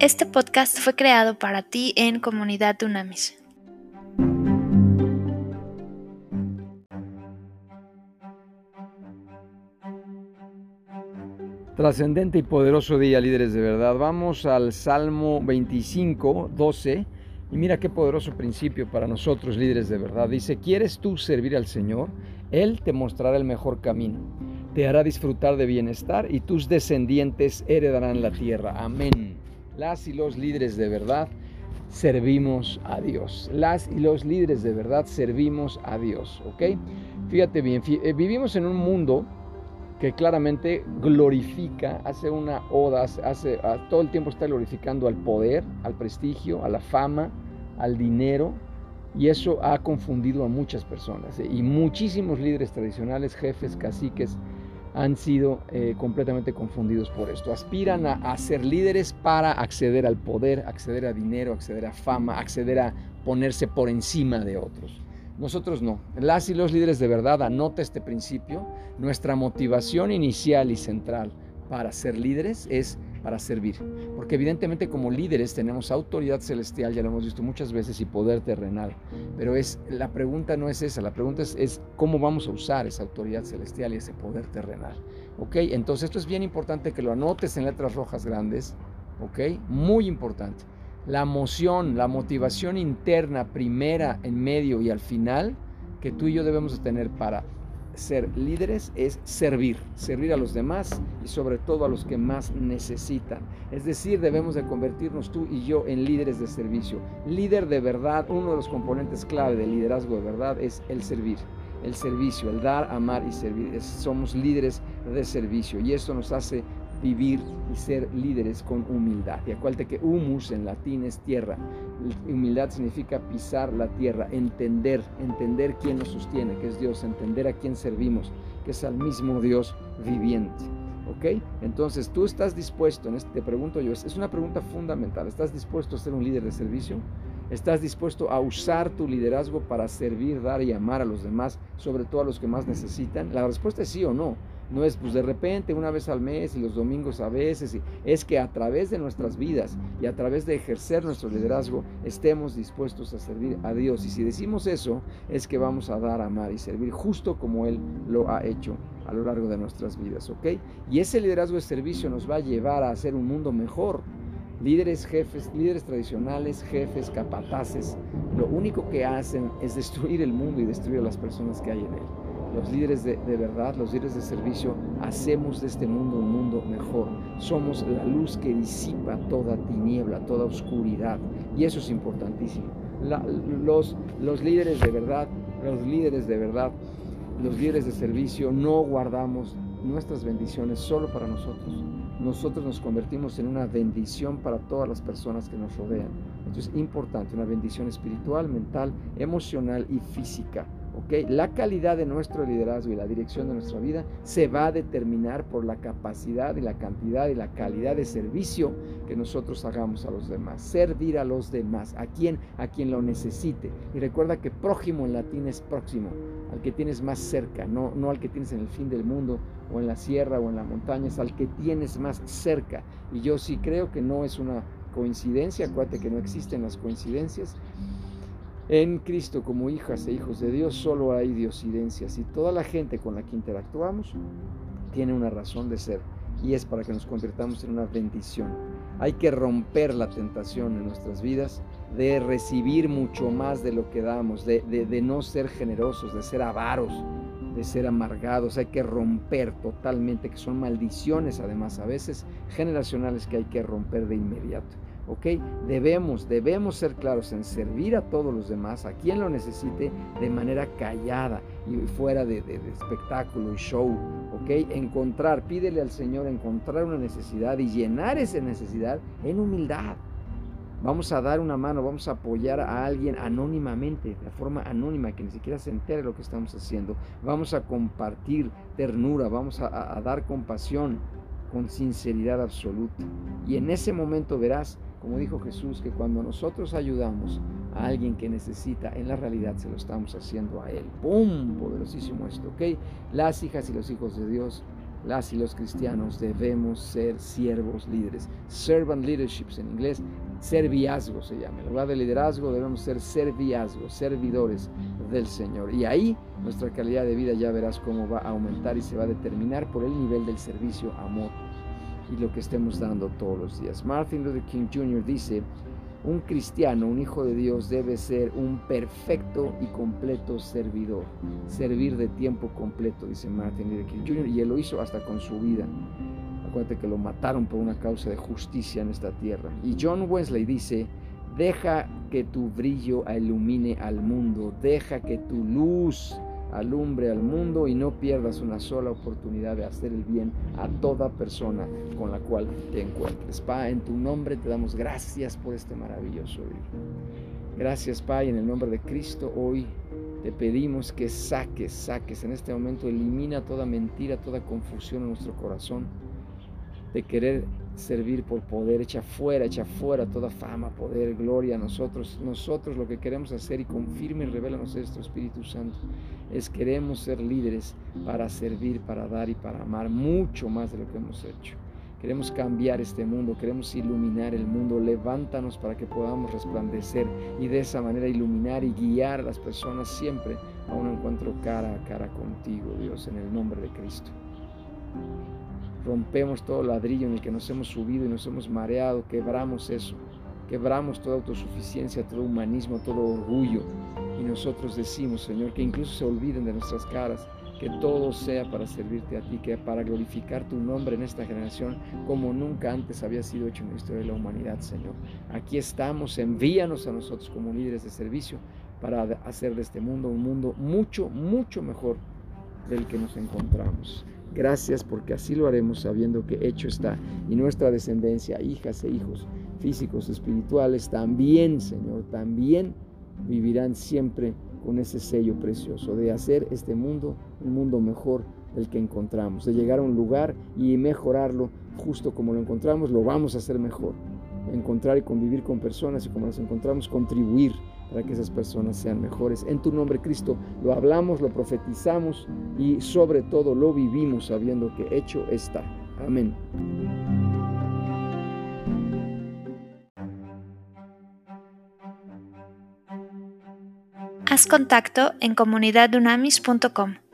Este podcast fue creado para ti en Comunidad Dunamis. Trascendente y poderoso día, líderes de verdad. Vamos al Salmo 25, 12. Y mira qué poderoso principio para nosotros, líderes de verdad. Dice, ¿quieres tú servir al Señor? Él te mostrará el mejor camino. Te hará disfrutar de bienestar y tus descendientes heredarán la tierra. Amén. Las y los líderes de verdad servimos a Dios. Las y los líderes de verdad servimos a Dios. ¿Ok? Fíjate bien, eh, vivimos en un mundo que claramente glorifica, hace una oda, hace, todo el tiempo está glorificando al poder, al prestigio, a la fama, al dinero, y eso ha confundido a muchas personas. ¿eh? Y muchísimos líderes tradicionales, jefes, caciques, han sido eh, completamente confundidos por esto. Aspiran a, a, ser líderes para acceder al poder, acceder a dinero, acceder a fama, acceder a ponerse por encima de otros. Nosotros no. Las y los líderes de verdad, anota este principio. Nuestra motivación inicial y central para ser líderes es para servir. Porque evidentemente como líderes tenemos autoridad celestial, ya lo hemos visto muchas veces, y poder terrenal. Pero es, la pregunta no es esa, la pregunta es, cómo vamos a usar esa autoridad celestial y ese poder terrenal. ¿Ok? Entonces esto es bien importante que lo anotes en letras rojas grandes. ¿Ok? Muy importante la emoción, la motivación interna primera, en medio y al final que tú y yo debemos de tener para ser líderes es servir, servir a los demás y sobre todo a los que más necesitan. Es decir, debemos de convertirnos tú y yo en líderes de servicio. Líder de verdad, uno de los componentes clave del liderazgo de verdad es el servir, el servicio, el dar, amar y servir. somos líderes de servicio y esto nos hace vivir y ser líderes con humildad. Y acuérdate que humus en latín es tierra. Humildad significa pisar la tierra, entender, entender quién nos sostiene, que es Dios, entender a quién servimos, que es al mismo Dios viviente. ¿Ok? Entonces, ¿tú estás dispuesto, en este, te pregunto yo, es una pregunta fundamental, ¿estás dispuesto a ser un líder de servicio? ¿Estás dispuesto a usar tu liderazgo para servir, dar y amar a los demás, sobre todo a los que más necesitan? La respuesta es sí o no. No es pues de repente una vez al mes y los domingos a veces. Es que a través de nuestras vidas y a través de ejercer nuestro liderazgo estemos dispuestos a servir a Dios. Y si decimos eso es que vamos a dar, amar y servir justo como Él lo ha hecho a lo largo de nuestras vidas. ¿Ok? Y ese liderazgo de servicio nos va a llevar a hacer un mundo mejor. Líderes, jefes, líderes tradicionales, jefes, capataces, lo único que hacen es destruir el mundo y destruir a las personas que hay en él los líderes de, verdad, los líderes de servicio, hacemos de este mundo un mundo mejor. Somos la luz que disipa toda tiniebla, toda oscuridad. Y eso es importantísimo. los, líderes de verdad, los líderes de verdad, los líderes de servicio, no guardamos nuestras bendiciones solo para nosotros. Nosotros nos convertimos en una bendición para todas las personas que nos rodean. Esto es importante, una bendición espiritual, mental, emocional y física. La calidad de nuestro liderazgo y la dirección de nuestra vida se va a determinar por la capacidad y la cantidad y la calidad de servicio que nosotros hagamos a los demás. Servir a los demás, a quien, a quien lo necesite. Y recuerda que prójimo en latín es próximo, al que tienes más cerca, no, no al que tienes en el fin del mundo o en la sierra o en la montaña, es al que tienes más cerca. Y yo sí creo que no es una coincidencia, acuérdate que no existen las coincidencias. En Cristo como hijas e hijos de Dios solo hay diosidencias y toda la gente con la que interactuamos tiene una razón de ser y es para que nos convirtamos en una bendición. Hay que romper la tentación en nuestras vidas de recibir mucho más de lo que damos, de, de no ser generosos, de ser avaros, de ser amargados. Hay que romper totalmente, que son maldiciones además a veces generacionales que hay que romper de inmediato. ¿Ok? Debemos, debemos ser claros en servir a todos los demás, a quien lo necesite, de manera callada y fuera de, espectáculo y show, ¿ok? Encontrar, pídele al Señor encontrar una necesidad y llenar esa necesidad en humildad. Vamos a dar una mano, vamos a apoyar a alguien anónimamente, de forma anónima, que ni siquiera se entere de lo que estamos haciendo. Vamos a compartir ternura, vamos a dar compasión con sinceridad absoluta. Y en ese momento verás como dijo Jesús, que cuando nosotros ayudamos a alguien que necesita, en la realidad se lo estamos haciendo a Él. ¡Pum! Poderosísimo esto, ¿ok? Las hijas y los hijos de Dios las y los cristianos debemos ser siervos líderes. Servant leaderships en inglés, serviazgo se llama. En lugar de liderazgo debemos ser serviazgo, servidores del Señor. Y ahí nuestra calidad de vida ya verás cómo va a aumentar y se va a determinar por el nivel del servicio, amor y lo que estemos dando todos los días. Martin Luther King Jr. dice, un cristiano, un hijo de Dios, debe ser un perfecto y completo servidor. Servir de tiempo completo, dice Martin Luther King Jr. Y él lo hizo hasta con su vida. Acuérdate que lo mataron por una causa de justicia en esta tierra. Y John Wesley dice, deja que tu brillo ilumine al mundo, deja que tu luz alumbre al mundo y no pierdas una sola oportunidad de hacer el bien a toda persona con la cual te encuentres. Pa, en tu nombre te damos gracias por este maravilloso día. Gracias, Pa, y en el nombre de Cristo hoy te pedimos que saques, saques en este momento, elimina toda mentira, toda confusión en nuestro corazón de querer servir por poder, echa fuera, echa fuera toda fama, poder, gloria a nosotros. Nosotros lo que queremos hacer y confirme y revelanos nuestro Espíritu Santo es queremos ser líderes para servir, para dar y para amar mucho más de lo que hemos hecho. Queremos cambiar este mundo, queremos iluminar el mundo. Levántanos para que podamos resplandecer y de esa manera iluminar y guiar a las personas siempre a un encuentro cara a cara contigo, Dios, en el nombre de Cristo rompemos todo ladrillo en el que nos hemos subido y nos hemos mareado, quebramos eso, quebramos toda autosuficiencia, todo humanismo, todo orgullo. Y nosotros decimos, Señor, que incluso se olviden de nuestras caras, que todo sea para servirte a ti, que para glorificar tu nombre en esta generación como nunca antes había sido hecho en la historia de la humanidad, Señor. Aquí estamos, envíanos a nosotros como líderes de servicio para hacer de este mundo un mundo mucho, mucho mejor del que nos encontramos. Gracias porque así lo haremos sabiendo que hecho está. Y nuestra descendencia, hijas e hijos físicos, espirituales, también, Señor, también vivirán siempre con ese sello precioso de hacer este mundo un mundo mejor del que encontramos, de llegar a un lugar y mejorarlo justo como lo encontramos, lo vamos a hacer mejor. Encontrar y convivir con personas y como las encontramos, contribuir para que esas personas sean mejores. En tu nombre, Cristo, lo hablamos, lo profetizamos y sobre todo lo vivimos sabiendo que hecho está. Amén. Haz contacto en comunidadunamis.com.